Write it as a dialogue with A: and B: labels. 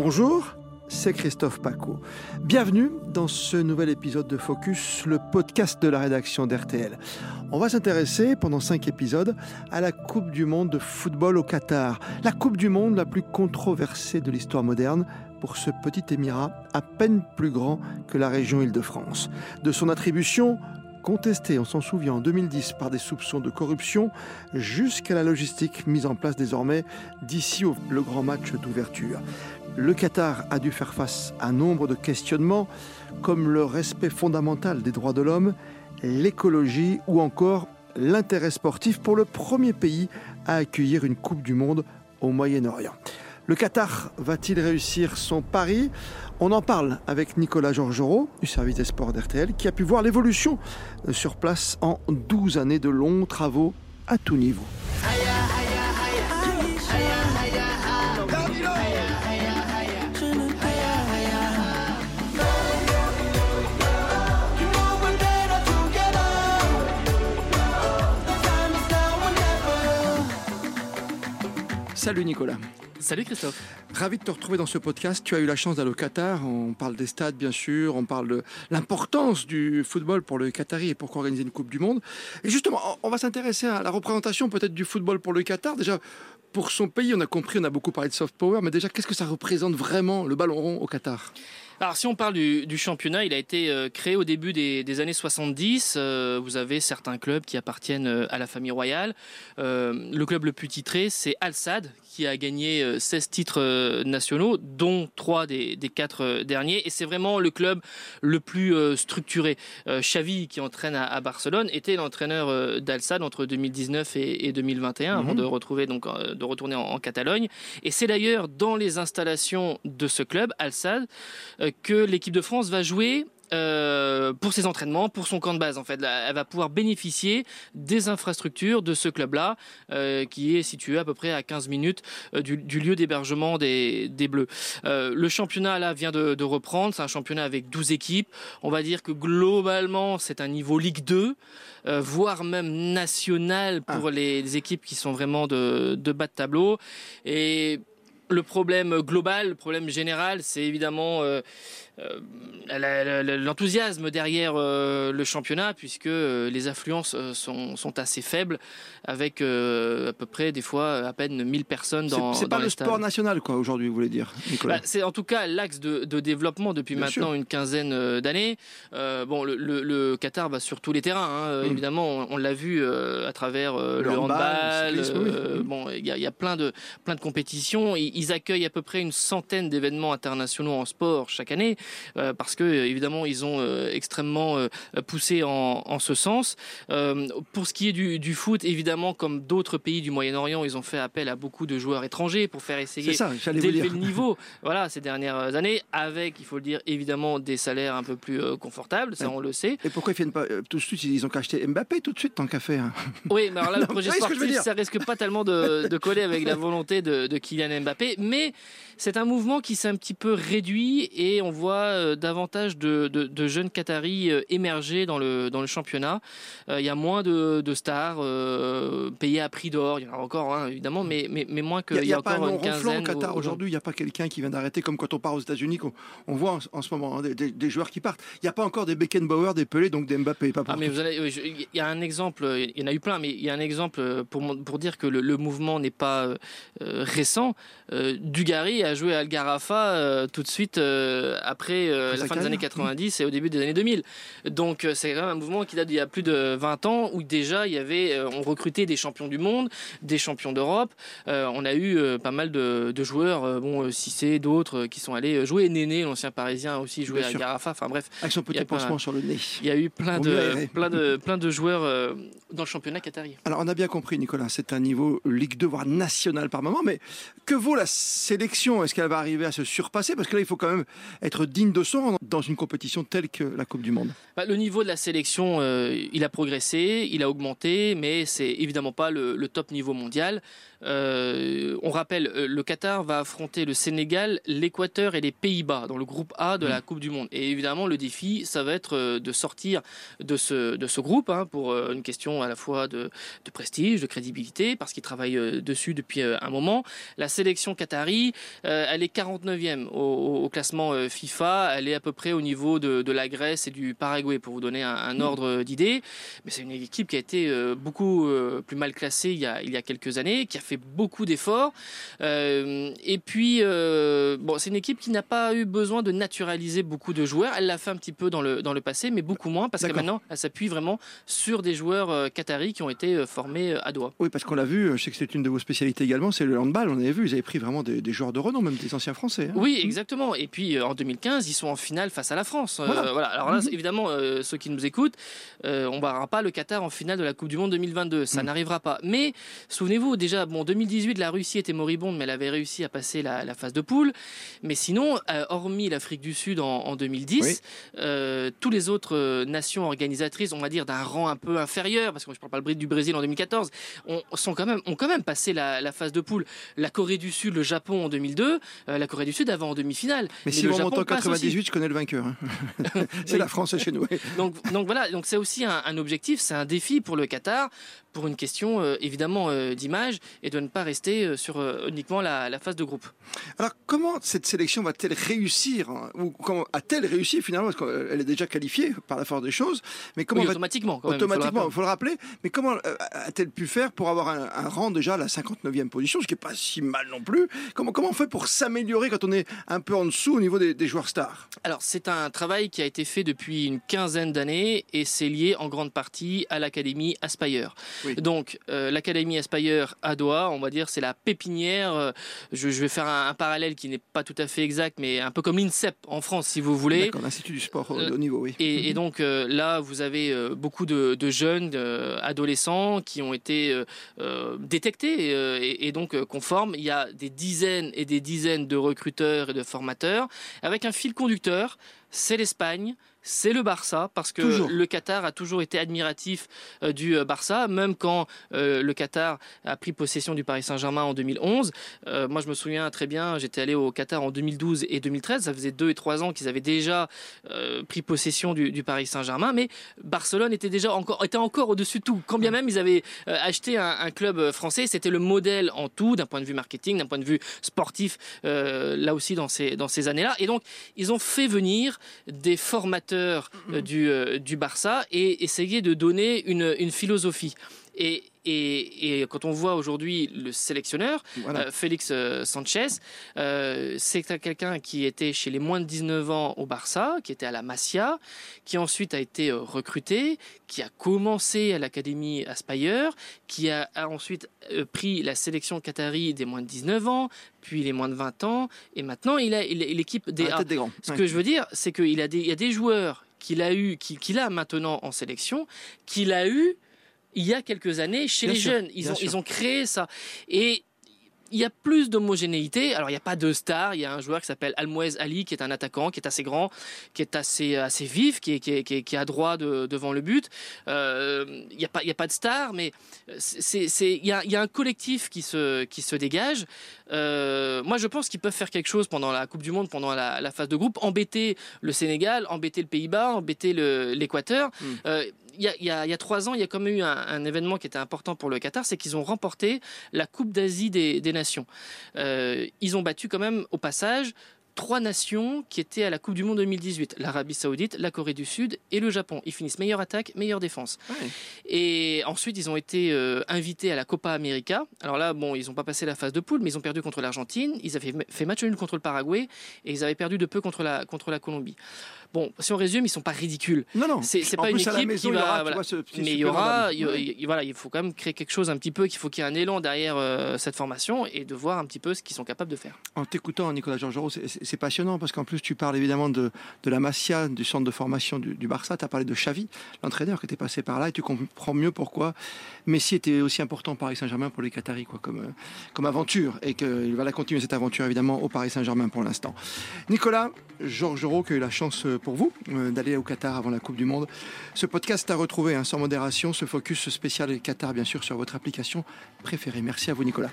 A: Bonjour, c'est Christophe Paco. Bienvenue dans ce nouvel épisode de Focus, le podcast de la rédaction d'RTL. On va s'intéresser pendant cinq épisodes à la Coupe du Monde de football au Qatar, la Coupe du Monde la plus controversée de l'histoire moderne pour ce petit émirat à peine plus grand que la région Île-de-France. De son attribution contestée, on s'en souvient, en 2010 par des soupçons de corruption, jusqu'à la logistique mise en place désormais d'ici le grand match d'ouverture. Le Qatar a dû faire face à nombre de questionnements, comme le respect fondamental des droits de l'homme, l'écologie ou encore l'intérêt sportif pour le premier pays à accueillir une Coupe du Monde au Moyen-Orient. Le Qatar va-t-il réussir son pari? On en parle avec Nicolas Georgerot du service des sports d'RTL qui a pu voir l'évolution sur place en 12 années de longs travaux à tout niveau. Salut Nicolas.
B: Salut Christophe.
A: Ravi de te retrouver dans ce podcast. Tu as eu la chance d'aller au Qatar. On parle des stades, bien sûr. On parle de l'importance du football pour le Qatari et pour organiser une Coupe du Monde. Et justement, on va s'intéresser à la représentation peut-être du football pour le Qatar. Déjà, pour son pays, on a compris, on a beaucoup parlé de soft power, mais déjà, qu'est-ce que ça représente vraiment le ballon rond au Qatar?
B: Alors si on parle du, du, championnat, il a été euh, créé au début des, des années 70. Euh, vous avez certains clubs qui appartiennent euh, à la famille royale. Euh, le club le plus titré, c'est Al Sadd, qui a gagné 16 titres nationaux, dont 3 des, des 4 derniers. Et c'est vraiment le club le plus structuré. Xavi, qui entraîne à, à Barcelone, était l'entraîneur d'Al Sadd entre 2019 et, et 2021, mm -hmm. avant de retrouver donc de retourner en, en Catalogne. Et c'est d'ailleurs dans les installations de ce club, Al Sadd, que l'équipe de France va jouer euh, pour ses entraînements, pour son camp de base en fait. Elle va pouvoir bénéficier des infrastructures de ce club-là, euh, qui est situé à peu près à 15 minutes euh, du, du, lieu d'hébergement des, des, Bleus. Le championnat là vient de, de reprendre, c'est un championnat avec 12 équipes. On va dire que globalement c'est un niveau Ligue 2, euh, voire même national pour ah. les, les, équipes qui sont vraiment de, de bas de tableau. Et le problème global, le problème général, c'est évidemment euh, l'enthousiasme derrière euh, le championnat, puisque euh, les affluences euh, sont, sont, assez faibles, avec euh, à peu près des fois à peine 1000 personnes dans.
A: C'est pas le
B: stades.
A: sport national, quoi, aujourd'hui, vous voulez dire, Nicolas
B: bah, C'est en tout cas l'axe de, de, développement depuis Bien maintenant sûr. une quinzaine d'années. bon, le, le, le, Qatar va sur tous les terrains, hein, mmh. évidemment, on, on l'a vu à travers le, le, handball. Le cyclisme, oui. Bon, il y, y, a plein de, plein de compétitions. Ils, ils accueillent à peu près une centaine d'événements internationaux en sport chaque année, parce que évidemment ils ont euh, extrêmement euh, poussé en, en, ce sens. Euh, pour ce qui est du, du foot, évidemment, comme d'autres pays du Moyen-Orient, ils ont fait appel à beaucoup de joueurs étrangers pour faire essayer d'élever le niveau. Voilà, ces dernières années, avec, il faut le dire, évidemment, des salaires un peu plus confortables, ça on le sait.
A: Et pourquoi ils viennent pas tout de suite Ils ont qu'à acheter Mbappé tout de suite tant qu'à faire?
B: Oui, mais alors là, le projet sportif, ça risque pas tellement de, de coller avec la volonté de, de Kylian Mbappé, mais c'est un mouvement qui s'est un petit peu réduit et on voit davantage de, jeunes Qataris euh, émerger dans le, championnat. Euh, il y a moins de stars euh, payées à prix d'or. Il y en a encore, hein, évidemment, mais, mais, mais moins qu'il y,
A: y,
B: a, encore
A: pas
B: une quinzaine.
A: au Qatar aujourd'hui, il n'y a pas quelqu'un qui vient d'arrêter, comme quand on part aux États-Unis, on, on voit en, en, ce moment hein, des, des, des, joueurs qui partent. Il n'y a pas encore des Beckenbauer, des Pelé, donc des Mbappé. Pas
B: ah, mais vous allez, il y a un exemple, il y en a eu plein, mais il y a un exemple pour, pour dire que le, le mouvement n'est pas euh, récent. Euh, Dugarry a joué à Algarafa euh, tout de suite après la fin des années 90 et au début des années 2000. Donc euh, c'est quand même un mouvement qui date d'il y a plus de 20 ans où déjà il y avait, euh, on recrutait des champions du monde, des champions d'Europe. Euh, on a eu pas mal de, de joueurs, bon Cissé, d'autres qui sont allés jouer. Néné, l'ancien parisien, aussi joué à. Garafa. Enfin bref.
A: Avec son petit pansement sur le nez.
B: Il y a eu plein de, plein de, plein de joueurs dans le championnat qatari.
A: Alors on a bien compris Nicolas, c'est un niveau Ligue 2 voire national par moment, mais que vaut la sélection? Est-ce qu'elle va arriver à se surpasser? Parce que là il faut quand même être digne de son dans une compétition telle que la Coupe du Monde
B: bah, Le niveau de la sélection, il a progressé, il a augmenté, mais c'est évidemment pas le, top niveau mondial. on rappelle, le Qatar va affronter le Sénégal, l'Équateur et les Pays-Bas dans le groupe A de la mm. Coupe du Monde. Et évidemment, le défi, ça va être de sortir de ce, de ce groupe hein, pour une question à la fois de, de prestige, de crédibilité, parce qu'ils travaillent dessus depuis un moment. La sélection qatari, elle est 49e au, classement euh, FIFA. Elle est à peu près au niveau de, la Grèce et du Paraguay, pour vous donner un, mm. ordre d'idée. Mais c'est une équipe qui a été euh, beaucoup euh, plus mal classée il y, a, il y a quelques années, qui a fait beaucoup d'efforts. et puis, bon, c'est une équipe qui n'a pas eu besoin de naturaliser beaucoup de joueurs. Elle l'a fait un petit peu dans le, dans le passé, mais beaucoup moins, parce que maintenant, elle s'appuie vraiment sur des joueurs qataris qui ont été formés à Doha.
A: Oui, parce qu'on l'a vu, je sais que c'est une de vos spécialités également, c'est le handball. On avait vu, vous avez pris vraiment des, joueurs de renom, même des anciens Français.
B: Hein. Oui, exactement. Et puis euh, en 2015, ils sont en finale face à la France. Euh, voilà. Alors là, mhm. évidemment, euh, ceux qui nous écoutent, on ne verra pas le Qatar en finale de la Coupe du Monde 2022. Ça mhm. n'arrivera pas. Mais souvenez-vous, déjà, bon, 2018, la Russie était moribonde, mais elle avait réussi à passer la, phase de poule. Mais sinon, hormis l'Afrique du Sud en, 2010, tous les autres nations organisatrices, on va dire d'un rang un peu inférieur, parce que je ne parle pas du Brésil en 2014, ont, sont quand même, ont quand même passé la, la phase de poule. La Corée du Sud, le Japon en 2002, la Corée du Sud avant en demi-finale.
A: Mais, si on monte en 98, je connais le vainqueur. Hein. c'est la France chez nous.
B: donc, donc voilà, donc c'est aussi un objectif, c'est un défi pour le Qatar pour une question euh, évidemment euh, d'image et de ne pas rester euh, sur uniquement la, phase de groupe.
A: Alors comment cette sélection va-t-elle réussir hein, ou comment a-t-elle réussi finalement parce qu'elle est déjà qualifiée par la force des choses
B: mais comment automatiquement
A: automatiquement il faut, le rappeler mais comment a-t-elle pu faire pour avoir un, rang déjà à la 59e position ce qui est pas si mal non plus? Comment comment on fait pour s'améliorer quand on est un peu en dessous au niveau des, joueurs stars?
B: Alors c'est un travail qui a été fait depuis une quinzaine d'années et c'est lié en grande partie à l'académie Aspire. Donc, euh, l'Académie Aspire à Doha, on va dire, c'est la pépinière. Euh, je, vais faire un, parallèle qui n'est pas tout à fait exact, mais un peu comme l'INSEP en France, si vous voulez.
A: D'accord, l'Institut du sport au niveau, oui.
B: Et, mhm. donc, euh, là, vous avez beaucoup de, jeunes, adolescents qui ont été détectés et, et, donc conformes. Il y a des dizaines et des dizaines de recruteurs et de formateurs avec un fil conducteur, c'est l'Espagne c'est le Barça, parce que le Qatar a toujours été admiratif euh, du euh, Barça, même quand euh, le Qatar a pris possession du Paris Saint-Germain en 2011. moi, je me souviens très bien, j'étais allé au Qatar en 2012 et 2013, ça faisait deux et trois ans qu'ils avaient déjà pris possession du, Paris Saint-Germain, mais Barcelone était déjà encore, était encore au-dessus de tout. Quand bien même ils avaient acheté un, club français, c'était le modèle en tout, d'un point de vue marketing, d'un point de vue sportif, là aussi dans ces, dans ces années-là. Et donc, ils ont fait venir des formateurs euh, du, euh, du Barça et essayer de donner une, une philosophie. Et, et, quand on voit aujourd'hui le sélectionneur, euh, Félix Sanchez, c'est quelqu'un qui était chez les moins de 19 ans au Barça, qui était à la Masia, qui ensuite a été recruté, qui a commencé à l'Académie Aspire, qui a, ensuite pris la sélection qatari des moins de 19 ans, puis les moins de 20 ans, et maintenant il a l'équipe des,
A: des grands.
B: Ce que je veux dire, c'est qu'il y a des joueurs qu'il a eu, qu'il a maintenant en sélection, qu'il a eu il y a quelques années chez les jeunes. Ils ont, ils ont créé ça. Et il y a plus d'homogénéité. Alors, il n'y a pas de star. Il y a un joueur qui s'appelle Almouez Ali, qui est un attaquant, qui est assez grand, qui est assez, assez vif, qui est, qui est, qui est, à droit devant le but. Euh, il n'y a, pas, a pas de star, mais il y a, y a, un collectif qui se, qui se dégage. Euh, moi, je pense qu'ils peuvent faire quelque chose pendant la Coupe du Monde, pendant la, phase de groupe, embêter le Sénégal, embêter le Pays-Bas, embêter l'Équateur. Hmm. Euh, il y, a, trois ans, il y a quand même eu un, événement qui était important pour le Qatar, c'est qu'ils ont remporté la Coupe d'Asie des, Nations. Euh, ils ont battu quand même au passage trois nations qui étaient à la Coupe du Monde 2018 l'Arabie Saoudite, la Corée du Sud et le Japon. Ils finissent meilleure attaque, meilleure défense. Et ensuite, ils ont été euh, invités à la Copa América. Alors là, bon, ils n'ont pas passé la phase de poule, mais ils ont perdu contre l'Argentine. Ils avaient fait match nul contre le Paraguay et ils avaient perdu de peu contre la, contre la Colombie. Bon, si on résume, ils sont pas ridicules.
A: Non, non.
B: C'est pas une équipe qui va. mais il y aura, il, voilà, il faut quand même créer quelque chose un petit peu, qu'il faut qu'il y ait un élan derrière euh, cette formation et de voir un petit peu ce qu'ils sont capables de faire.
A: En t'écoutant, Nicolas Georgerot, c'est passionnant parce qu'en plus, tu parles évidemment de, de la Masia, du centre de formation du, Barça. Tu as parlé de Xavi, l'entraîneur qui était passé par là, et tu comprends mieux pourquoi Messi était aussi important Paris Saint-Germain pour les Qataris, quoi, comme, euh, comme aventure, et qu'il va la continuer cette aventure évidemment au Paris Saint-Germain pour l'instant. Nicolas, Georges Giraud, qui a eu la chance euh, pour vous euh, d'aller au Qatar avant la Coupe du Monde. Ce podcast a retrouvé hein, sans modération ce focus spécial Qatar, bien sûr, sur votre application préférée. Merci à vous, Nicolas.